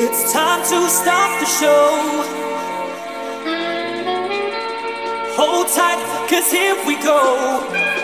It's time to stop the show. Hold tight, cause here we go.